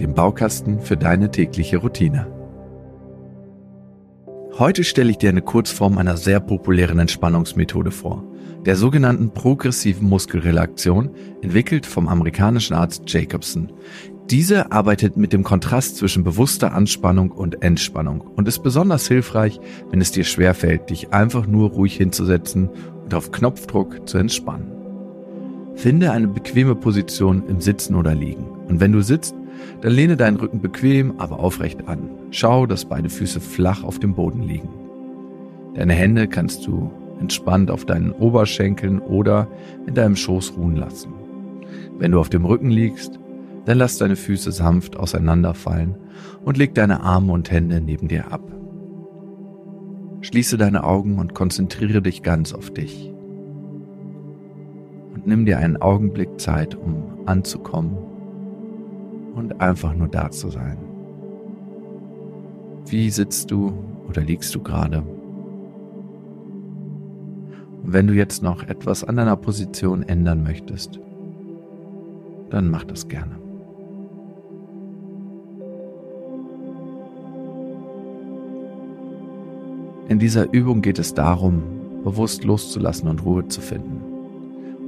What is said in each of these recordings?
dem Baukasten für deine tägliche Routine. Heute stelle ich dir eine Kurzform einer sehr populären Entspannungsmethode vor, der sogenannten progressiven Muskelrelaktion, entwickelt vom amerikanischen Arzt Jacobson. Diese arbeitet mit dem Kontrast zwischen bewusster Anspannung und Entspannung und ist besonders hilfreich, wenn es dir schwerfällt, dich einfach nur ruhig hinzusetzen und auf Knopfdruck zu entspannen. Finde eine bequeme Position im Sitzen oder Liegen. Und wenn du sitzt, dann lehne deinen Rücken bequem, aber aufrecht an. Schau, dass beide Füße flach auf dem Boden liegen. Deine Hände kannst du entspannt auf deinen Oberschenkeln oder in deinem Schoß ruhen lassen. Wenn du auf dem Rücken liegst, dann lass deine Füße sanft auseinanderfallen und leg deine Arme und Hände neben dir ab. Schließe deine Augen und konzentriere dich ganz auf dich. Und nimm dir einen Augenblick Zeit, um anzukommen und einfach nur da zu sein. Wie sitzt du oder liegst du gerade? Und wenn du jetzt noch etwas an deiner Position ändern möchtest, dann mach das gerne. In dieser Übung geht es darum, bewusst loszulassen und Ruhe zu finden.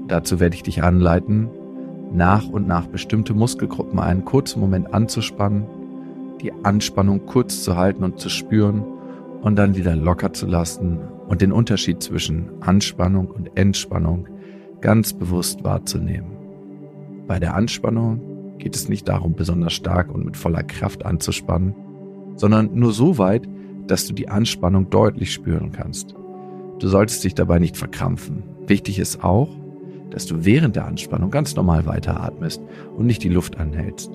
Dazu werde ich dich anleiten, nach und nach bestimmte Muskelgruppen einen kurzen Moment anzuspannen, die Anspannung kurz zu halten und zu spüren und dann wieder locker zu lassen und den Unterschied zwischen Anspannung und Entspannung ganz bewusst wahrzunehmen. Bei der Anspannung geht es nicht darum, besonders stark und mit voller Kraft anzuspannen, sondern nur so weit, dass du die Anspannung deutlich spüren kannst. Du solltest dich dabei nicht verkrampfen. Wichtig ist auch, dass du während der Anspannung ganz normal weiteratmest und nicht die Luft anhältst.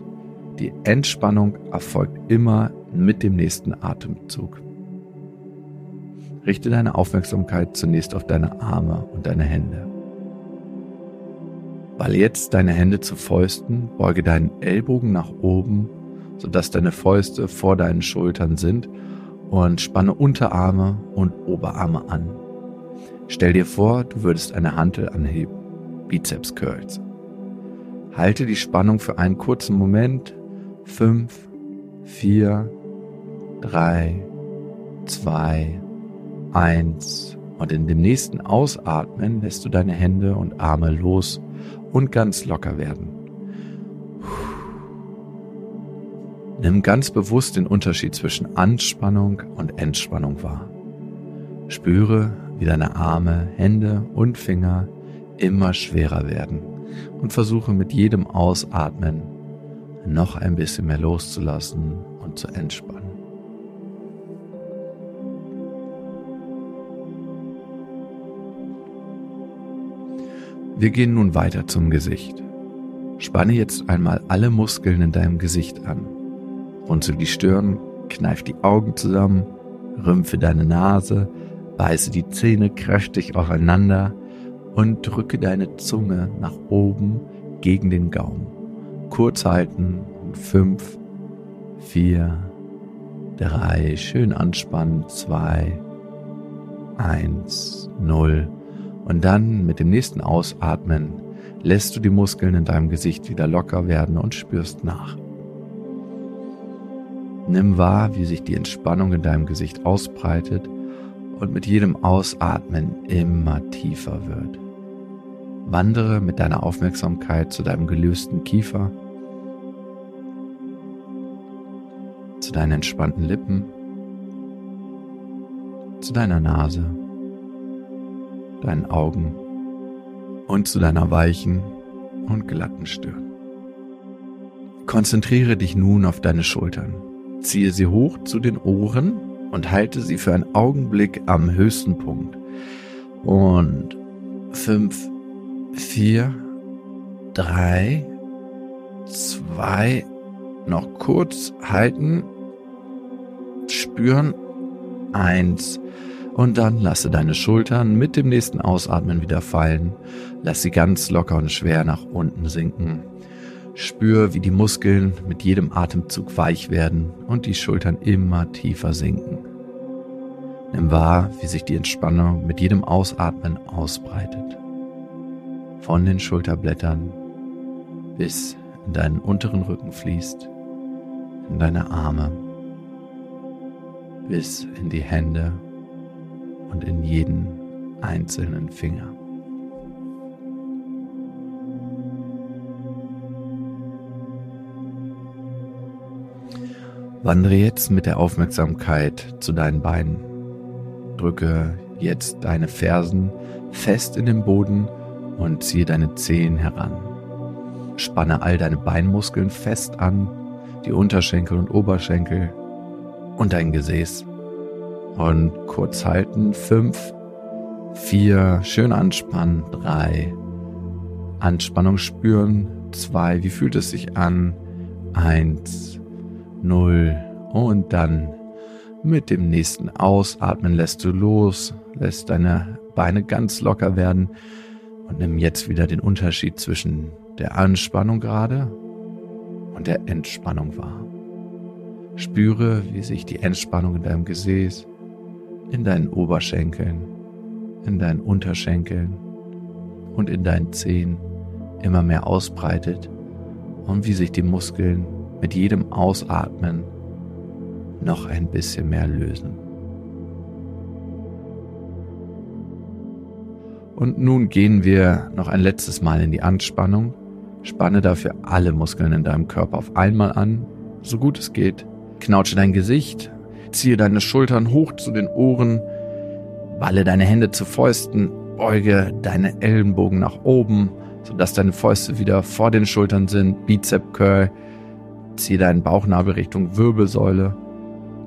Die Entspannung erfolgt immer mit dem nächsten Atemzug. Richte deine Aufmerksamkeit zunächst auf deine Arme und deine Hände. Ball jetzt deine Hände zu Fäusten, beuge deinen Ellbogen nach oben, sodass deine Fäuste vor deinen Schultern sind und spanne Unterarme und Oberarme an. Stell dir vor, du würdest eine Hantel anheben. Bizeps Curls. Halte die Spannung für einen kurzen Moment. Fünf, vier, drei, zwei, eins. Und in dem nächsten Ausatmen lässt du deine Hände und Arme los und ganz locker werden. Nimm ganz bewusst den Unterschied zwischen Anspannung und Entspannung wahr. Spüre, wie deine Arme, Hände und Finger immer schwerer werden und versuche mit jedem Ausatmen noch ein bisschen mehr loszulassen und zu entspannen. Wir gehen nun weiter zum Gesicht. Spanne jetzt einmal alle Muskeln in deinem Gesicht an. Runzel die Stirn, kneif die Augen zusammen, rümpfe deine Nase, beiße die Zähne kräftig aufeinander und drücke deine Zunge nach oben gegen den Gaumen. Kurz halten fünf, vier, drei, schön anspannen, zwei, eins, null. Und dann mit dem nächsten Ausatmen lässt du die Muskeln in deinem Gesicht wieder locker werden und spürst nach. Nimm wahr, wie sich die Entspannung in deinem Gesicht ausbreitet und mit jedem Ausatmen immer tiefer wird. Wandere mit deiner Aufmerksamkeit zu deinem gelösten Kiefer, zu deinen entspannten Lippen, zu deiner Nase, deinen Augen und zu deiner weichen und glatten Stirn. Konzentriere dich nun auf deine Schultern. Ziehe sie hoch zu den Ohren und halte sie für einen Augenblick am höchsten Punkt. Und fünf, vier, drei, zwei, noch kurz halten, spüren, eins, und dann lasse deine Schultern mit dem nächsten Ausatmen wieder fallen. Lass sie ganz locker und schwer nach unten sinken. Spür, wie die Muskeln mit jedem Atemzug weich werden und die Schultern immer tiefer sinken. Nimm wahr, wie sich die Entspannung mit jedem Ausatmen ausbreitet. Von den Schulterblättern bis in deinen unteren Rücken fließt, in deine Arme, bis in die Hände und in jeden einzelnen Finger. Wandere jetzt mit der Aufmerksamkeit zu deinen Beinen. Drücke jetzt deine Fersen fest in den Boden und ziehe deine Zehen heran. Spanne all deine Beinmuskeln fest an, die Unterschenkel und Oberschenkel und dein Gesäß und kurz halten. Fünf, vier, schön anspannen. Drei, Anspannung spüren. Zwei, wie fühlt es sich an? Eins, null. Und dann mit dem nächsten Ausatmen lässt du los, lässt deine Beine ganz locker werden und nimm jetzt wieder den Unterschied zwischen der Anspannung gerade und der Entspannung wahr. Spüre, wie sich die Entspannung in deinem Gesäß, in deinen Oberschenkeln, in deinen Unterschenkeln und in deinen Zehen immer mehr ausbreitet und wie sich die Muskeln mit jedem Ausatmen noch ein bisschen mehr lösen. Und nun gehen wir noch ein letztes Mal in die Anspannung. Spanne dafür alle Muskeln in deinem Körper auf einmal an, so gut es geht. Knautsche dein Gesicht, Ziehe deine Schultern hoch zu den Ohren, balle deine Hände zu Fäusten, beuge deine Ellenbogen nach oben, sodass deine Fäuste wieder vor den Schultern sind, Bizep Curl, ziehe deinen Bauchnabel Richtung Wirbelsäule,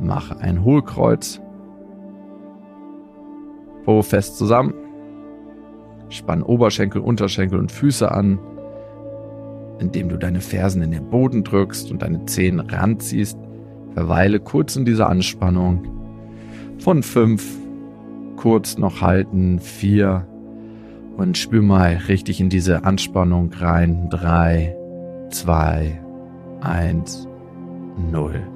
mache ein Hohlkreuz, Po fest zusammen, spann Oberschenkel, Unterschenkel und Füße an, indem du deine Fersen in den Boden drückst und deine Zehen ranziehst, Verweile kurz in dieser Anspannung. Von fünf, kurz noch halten, vier und spür mal richtig in diese Anspannung rein. Drei, zwei, eins, null.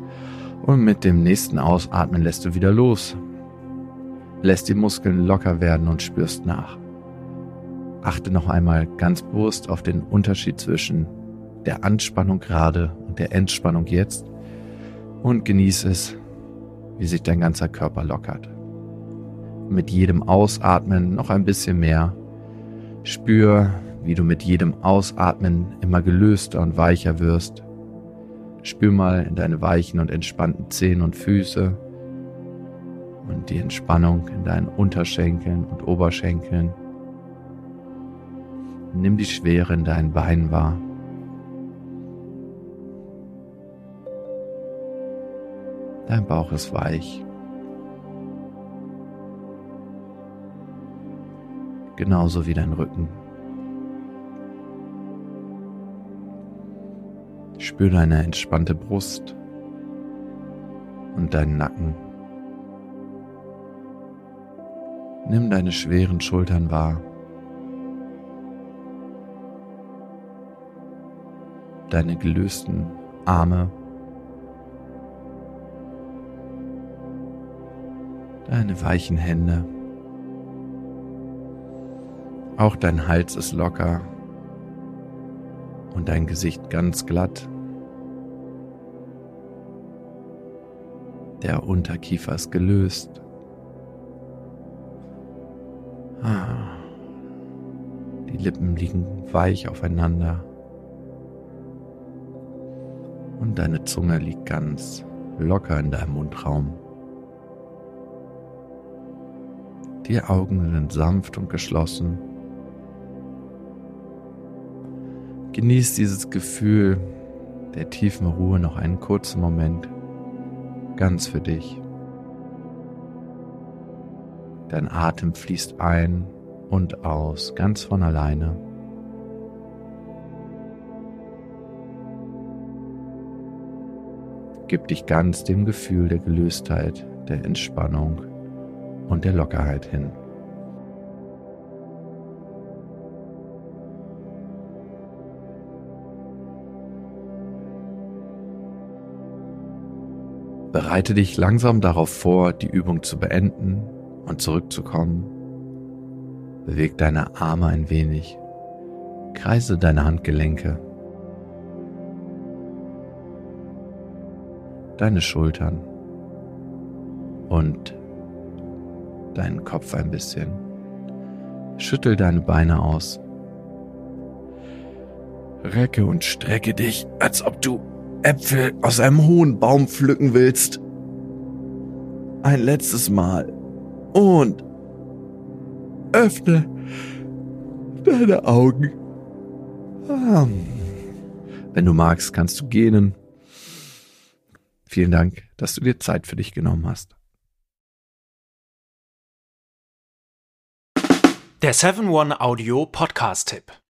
Und mit dem nächsten Ausatmen lässt du wieder los. Lässt die Muskeln locker werden und spürst nach. Achte noch einmal ganz bewusst auf den Unterschied zwischen der Anspannung gerade und der Entspannung jetzt und genieß es, wie sich dein ganzer Körper lockert. Mit jedem Ausatmen noch ein bisschen mehr. Spür, wie du mit jedem Ausatmen immer gelöster und weicher wirst. Spür mal in deine weichen und entspannten Zehen und Füße und die Entspannung in deinen Unterschenkeln und Oberschenkeln. Nimm die Schwere in deinen Beinen wahr. Dein Bauch ist weich. Genauso wie dein Rücken. Spür deine entspannte Brust und deinen Nacken. Nimm deine schweren Schultern wahr. Deine gelösten Arme deine weichen Hände. Auch dein Hals ist locker und dein Gesicht ganz glatt. Der Unterkiefer ist gelöst. Ah. Die Lippen liegen weich aufeinander. Und deine Zunge liegt ganz locker in deinem Mundraum. Die Augen sind sanft und geschlossen. Genieß dieses Gefühl der tiefen Ruhe noch einen kurzen Moment ganz für dich. Dein Atem fließt ein und aus, ganz von alleine. Gib dich ganz dem Gefühl der Gelöstheit, der Entspannung und der Lockerheit hin. Bereite dich langsam darauf vor, die Übung zu beenden und zurückzukommen. Beweg deine Arme ein wenig. Kreise deine Handgelenke. Deine Schultern. Und deinen Kopf ein bisschen. Schüttel deine Beine aus. Recke und strecke dich, als ob du Äpfel aus einem hohen Baum pflücken willst. Ein letztes Mal. Und öffne deine Augen. Ah. Wenn du magst, kannst du gähnen. Vielen Dank, dass du dir Zeit für dich genommen hast. Der 7-One Audio Podcast-Tipp.